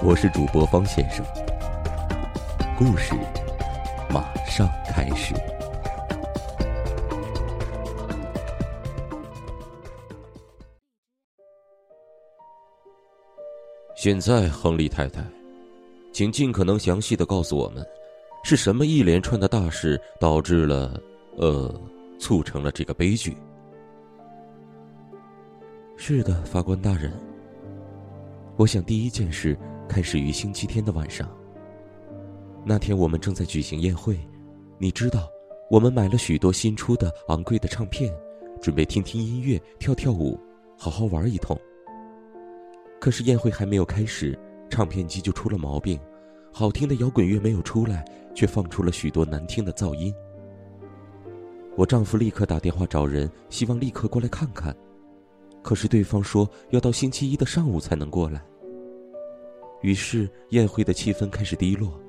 我是主播方先生，故事马上开始。现在，亨利太太，请尽可能详细的告诉我们，是什么一连串的大事导致了，呃，促成了这个悲剧？是的，法官大人。我想第一件事开始于星期天的晚上。那天我们正在举行宴会，你知道，我们买了许多新出的昂贵的唱片，准备听听音乐、跳跳舞，好好玩一通。可是宴会还没有开始，唱片机就出了毛病，好听的摇滚乐没有出来，却放出了许多难听的噪音。我丈夫立刻打电话找人，希望立刻过来看看，可是对方说要到星期一的上午才能过来。于是宴会的气氛开始低落。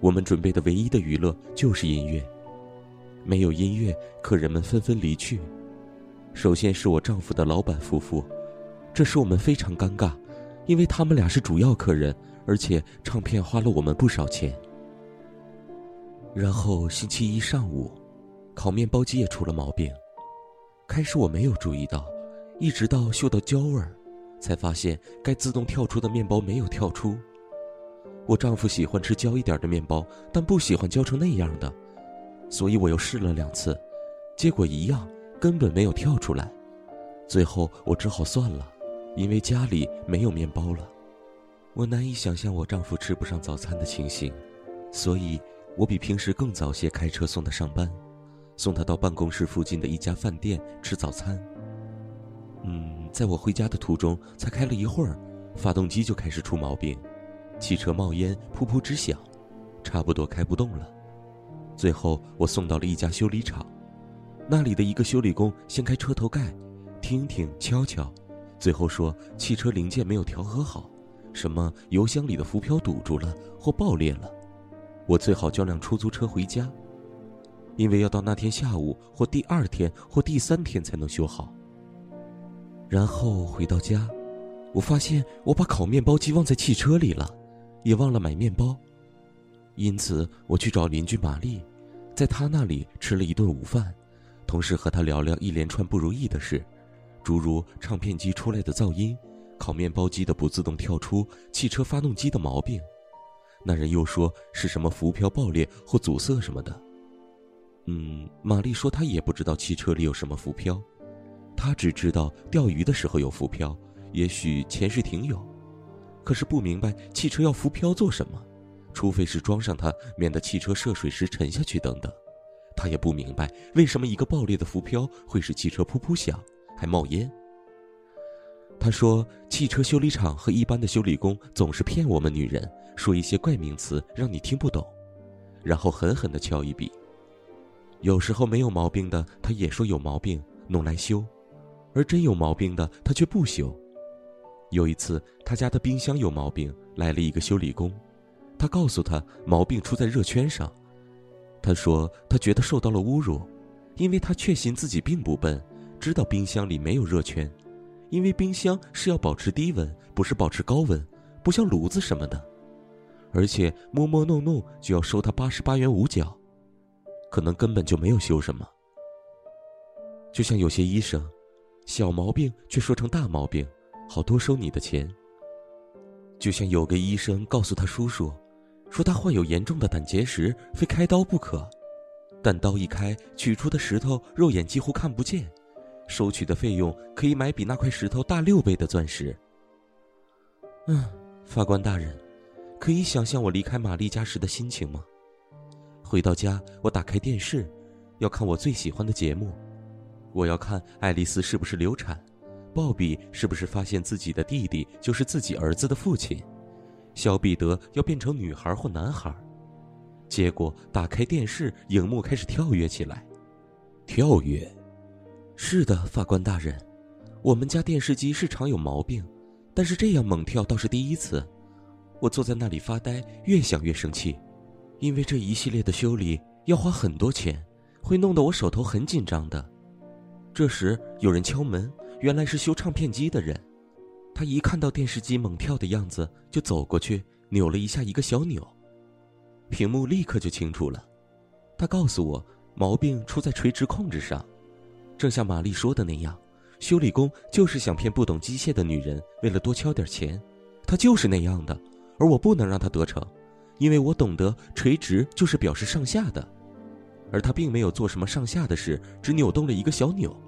我们准备的唯一的娱乐就是音乐，没有音乐，客人们纷纷离去。首先是我丈夫的老板夫妇。这使我们非常尴尬，因为他们俩是主要客人，而且唱片花了我们不少钱。然后星期一上午，烤面包机也出了毛病。开始我没有注意到，一直到嗅到焦味儿，才发现该自动跳出的面包没有跳出。我丈夫喜欢吃焦一点的面包，但不喜欢焦成那样的，所以我又试了两次，结果一样，根本没有跳出来。最后我只好算了。因为家里没有面包了，我难以想象我丈夫吃不上早餐的情形，所以我比平时更早些开车送他上班，送他到办公室附近的一家饭店吃早餐。嗯，在我回家的途中，才开了一会儿，发动机就开始出毛病，汽车冒烟噗噗直响，差不多开不动了。最后我送到了一家修理厂，那里的一个修理工掀开车头盖，听听敲敲。最后说汽车零件没有调和好，什么油箱里的浮漂堵住了或爆裂了，我最好叫辆出租车回家，因为要到那天下午或第二天或第三天才能修好。然后回到家，我发现我把烤面包机忘在汽车里了，也忘了买面包，因此我去找邻居玛丽，在她那里吃了一顿午饭，同时和她聊聊一连串不如意的事。诸如唱片机出来的噪音、烤面包机的不自动跳出、汽车发动机的毛病，那人又说是什么浮漂爆裂或阻塞什么的。嗯，玛丽说她也不知道汽车里有什么浮漂，他只知道钓鱼的时候有浮漂，也许潜水艇有，可是不明白汽车要浮漂做什么，除非是装上它，免得汽车涉水时沉下去等等。他也不明白为什么一个爆裂的浮漂会使汽车噗噗响。还冒烟。他说：“汽车修理厂和一般的修理工总是骗我们女人，说一些怪名词让你听不懂，然后狠狠地敲一笔。有时候没有毛病的，他也说有毛病，弄来修；而真有毛病的，他却不修。有一次，他家的冰箱有毛病，来了一个修理工，他告诉他毛病出在热圈上。他说他觉得受到了侮辱，因为他确信自己并不笨。”知道冰箱里没有热圈，因为冰箱是要保持低温，不是保持高温，不像炉子什么的。而且摸摸弄弄就要收他八十八元五角，可能根本就没有修什么。就像有些医生，小毛病却说成大毛病，好多收你的钱。就像有个医生告诉他叔叔，说他患有严重的胆结石，非开刀不可，但刀一开，取出的石头肉眼几乎看不见。收取的费用可以买比那块石头大六倍的钻石。嗯，法官大人，可以想象我离开玛丽家时的心情吗？回到家，我打开电视，要看我最喜欢的节目。我要看爱丽丝是不是流产，鲍比是不是发现自己的弟弟就是自己儿子的父亲，小彼得要变成女孩或男孩。结果打开电视，荧幕开始跳跃起来。跳跃？是的，法官大人，我们家电视机是常有毛病，但是这样猛跳倒是第一次。我坐在那里发呆，越想越生气，因为这一系列的修理要花很多钱，会弄得我手头很紧张的。这时有人敲门，原来是修唱片机的人。他一看到电视机猛跳的样子，就走过去扭了一下一个小钮，屏幕立刻就清楚了。他告诉我，毛病出在垂直控制上。正像玛丽说的那样，修理工就是想骗不懂机械的女人，为了多敲点钱。他就是那样的，而我不能让他得逞，因为我懂得垂直就是表示上下的，而他并没有做什么上下的事，只扭动了一个小钮。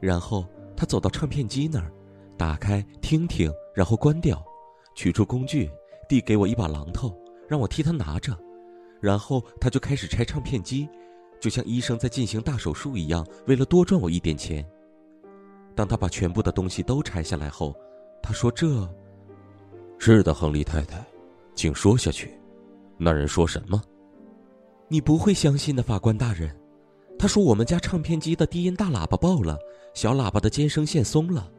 然后他走到唱片机那儿。打开听听，然后关掉，取出工具，递给我一把榔头，让我替他拿着，然后他就开始拆唱片机，就像医生在进行大手术一样，为了多赚我一点钱。当他把全部的东西都拆下来后，他说：“这，是的，亨利太太，请说下去。那人说什么？你不会相信的，法官大人。他说我们家唱片机的低音大喇叭爆了，小喇叭的尖声线松了。”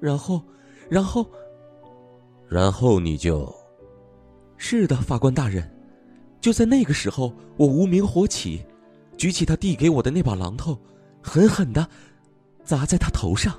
然后，然后，然后你就，是的，法官大人，就在那个时候，我无名火起，举起他递给我的那把榔头，狠狠的砸在他头上。